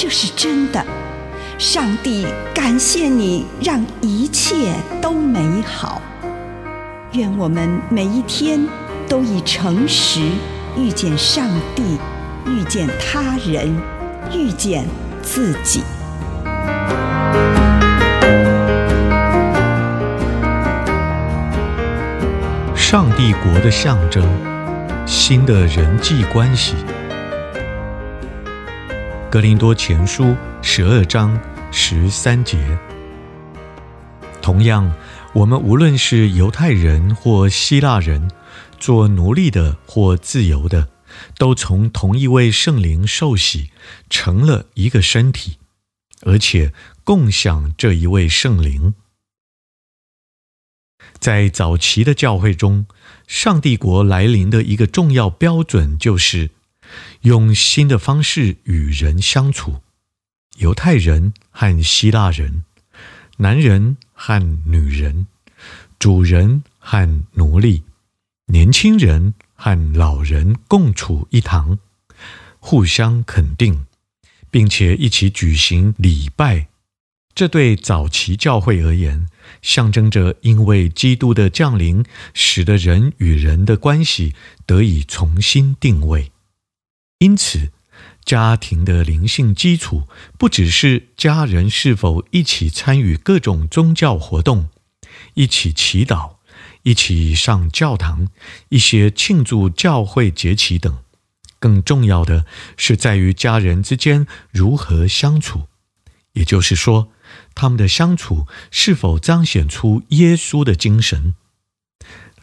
这是真的。上帝感谢你，让一切都美好。愿我们每一天都以诚实遇见上帝，遇见他人，遇见自己。上帝国的象征，新的人际关系。格林多前书十二章十三节。同样，我们无论是犹太人或希腊人，做奴隶的或自由的，都从同一位圣灵受洗，成了一个身体，而且共享这一位圣灵。在早期的教会中，上帝国来临的一个重要标准就是用新的方式与人相处：犹太人和希腊人，男人和女人，主人和奴隶，年轻人和老人共处一堂，互相肯定，并且一起举行礼拜。这对早期教会而言，象征着因为基督的降临，使得人与人的关系得以重新定位。因此，家庭的灵性基础不只是家人是否一起参与各种宗教活动、一起祈祷、一起上教堂、一些庆祝教会节期等，更重要的是在于家人之间如何相处。也就是说，他们的相处是否彰显出耶稣的精神？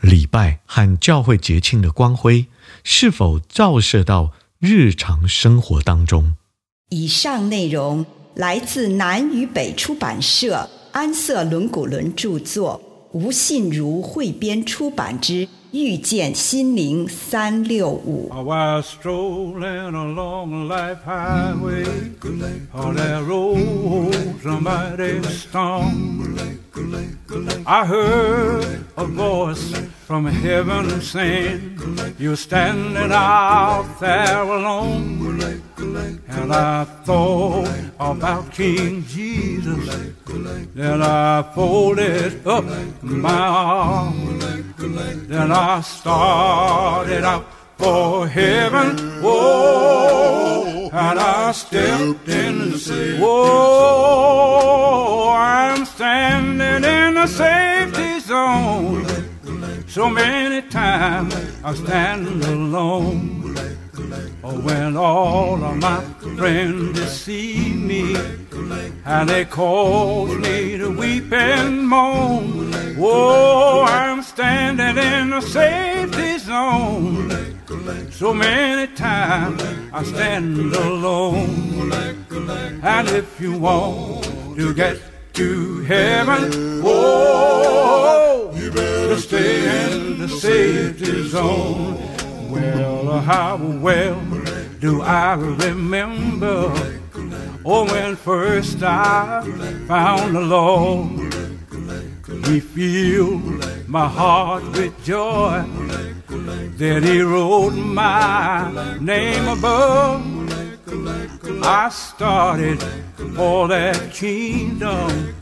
礼拜和教会节庆的光辉是否照射到日常生活当中？以上内容来自南与北出版社安瑟伦古伦著作，吴信如汇编出版之。遇见心灵三六五。from heaven sent. You're standing out there alone. And I thought about King Jesus. Then I folded up my arms. Then I started out for heaven. Whoa, and I stepped in the safety. Whoa, I'm standing in the safety zone. So many times I stand alone. When all of my friends deceive me, and they cause me to weep and moan. Oh, I'm standing in a safety zone. So many times I stand alone. And if you want to get to heaven, oh to stay in the safety zone. Well, how well do I remember? Oh, when first I found the Lord, He filled my heart with joy. Then He wrote my name above. I started for that kingdom.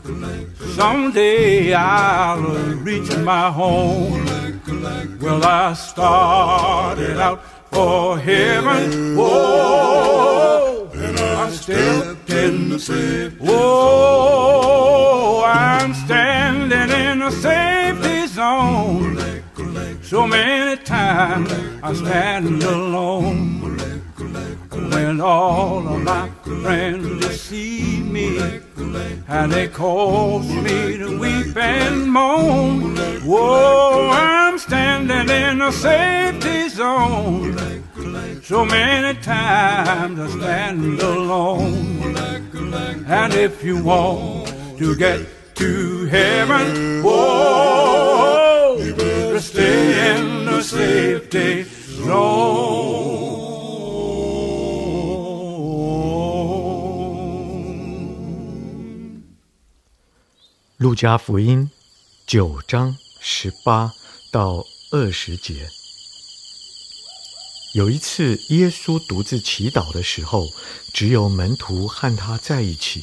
Someday I'll reach my home. Well, I started out for heaven. Whoa, and I stepped in the safe. Whoa, I'm standing in a safety zone. So many times I stand alone. When all of my friends deceive me and they cause me to weep and moan. Whoa, I'm standing in a safety zone. So many times I stand alone. And if you want to get to heaven, whoa, you better stay in the safety zone. 路加福音九章十八到二十节。有一次，耶稣独自祈祷的时候，只有门徒和他在一起。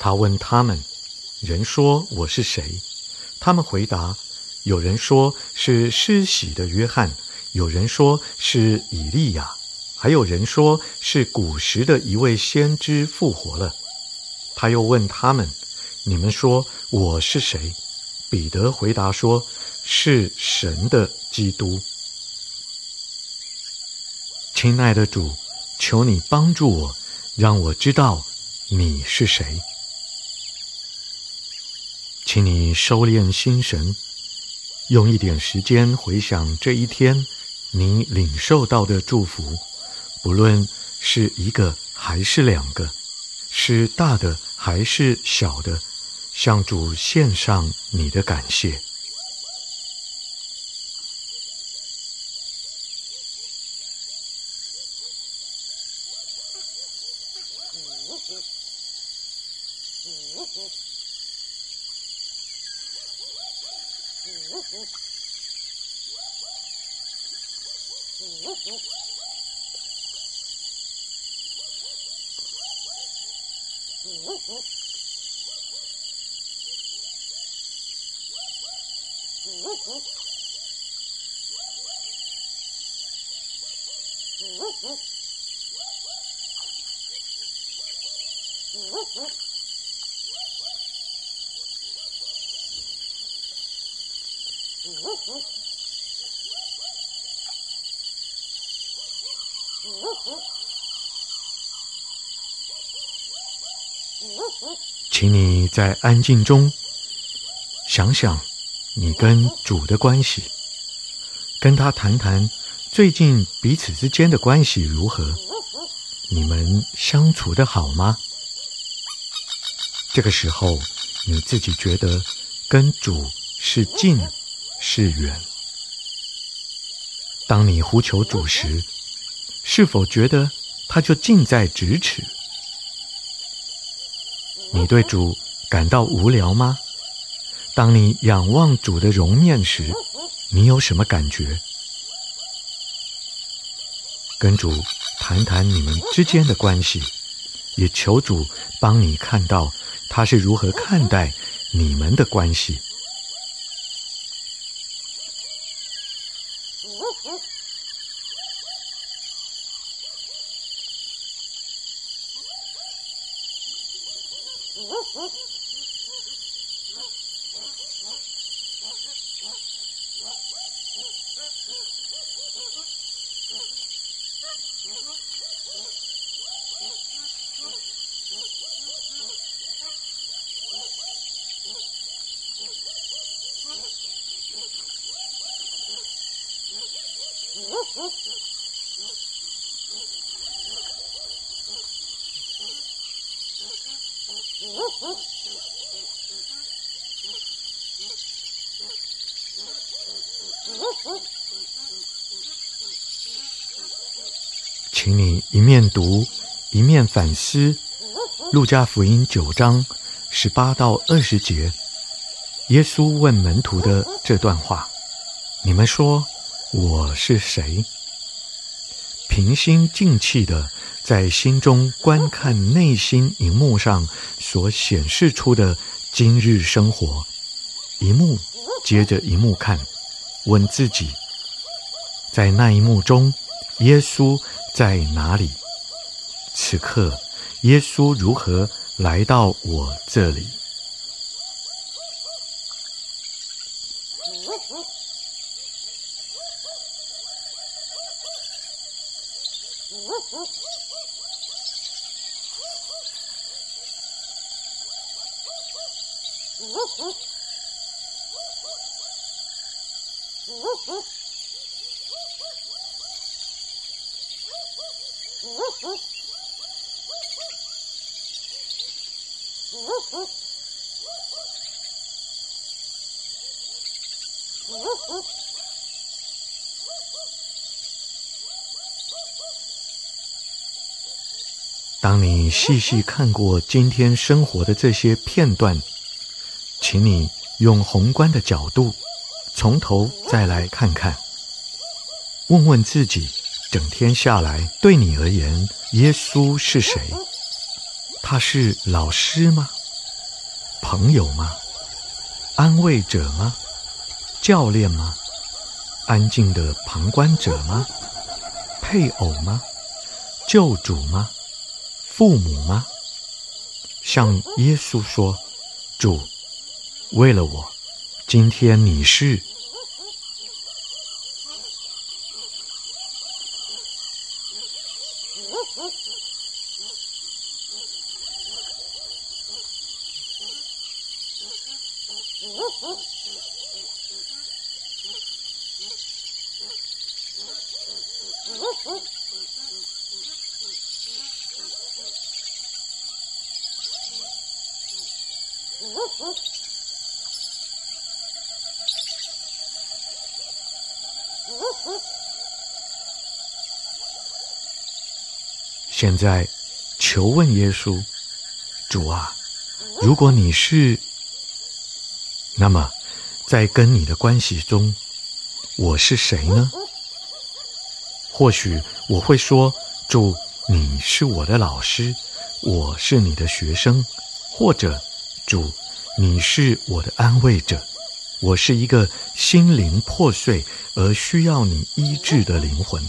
他问他们：“人说我是谁？”他们回答：“有人说是施洗的约翰，有人说是以利亚，还有人说是古时的一位先知复活了。”他又问他们。你们说我是谁？彼得回答说：“是神的基督。”亲爱的主，求你帮助我，让我知道你是谁。请你收敛心神，用一点时间回想这一天你领受到的祝福，不论是一个还是两个，是大的还是小的。向主献上你的感谢。请你在安静中想想你跟主的关系，跟他谈谈最近彼此之间的关系如何？你们相处的好吗？这个时候你自己觉得跟主是近是远？当你呼求主时，是否觉得他就近在咫尺？你对主感到无聊吗？当你仰望主的容面时，你有什么感觉？跟主谈谈你们之间的关系，也求主帮你看到他是如何看待你们的关系。请你一面读，一面反思《路加福音》九章十八到二十节，耶稣问门徒的这段话：“你们说我是谁？”平心静气的在心中观看内心荧幕上所显示出的今日生活，一幕接着一幕看，问自己：在那一幕中，耶稣在哪里？此刻，耶稣如何来到我这里？当你细细看过今天生活的这些片段，请你用宏观的角度，从头再来看看，问问自己，整天下来，对你而言，耶稣是谁？他是老师吗？朋友吗？安慰者吗？教练吗？安静的旁观者吗？配偶吗？救主吗？父母吗？向耶稣说：“主，为了我，今天你是。”现在，求问耶稣，主啊，如果你是，那么在跟你的关系中，我是谁呢？或许我会说，主，你是我的老师，我是你的学生，或者，主，你是我的安慰者，我是一个心灵破碎而需要你医治的灵魂。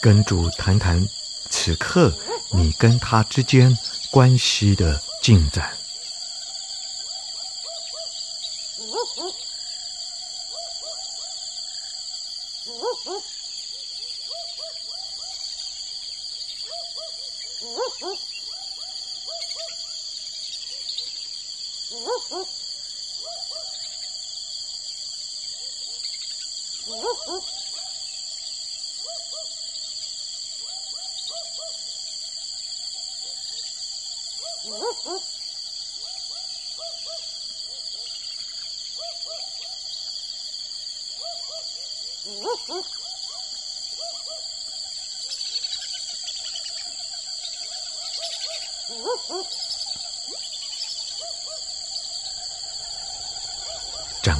跟主谈谈，此刻你跟他之间关系的进展。展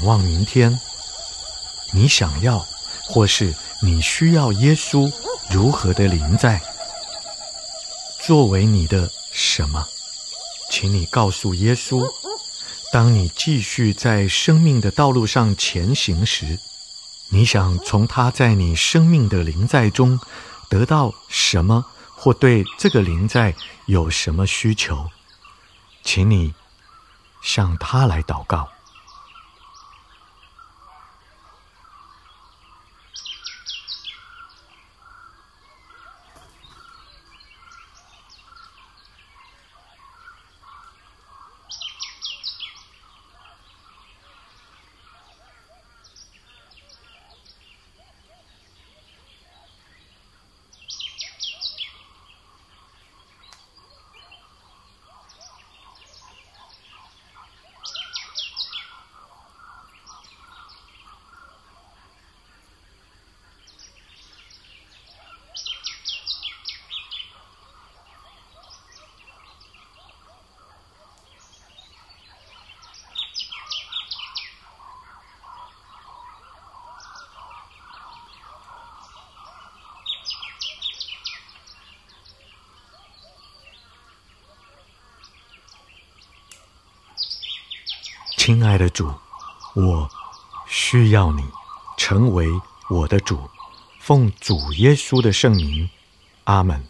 望明天，你想要或是你需要耶稣如何的临在？作为你的什么？请你告诉耶稣，当你继续在生命的道路上前行时，你想从他在你生命的临在中得到什么，或对这个临在有什么需求？请你向他来祷告。亲爱的主，我需要你成为我的主，奉主耶稣的圣名，阿门。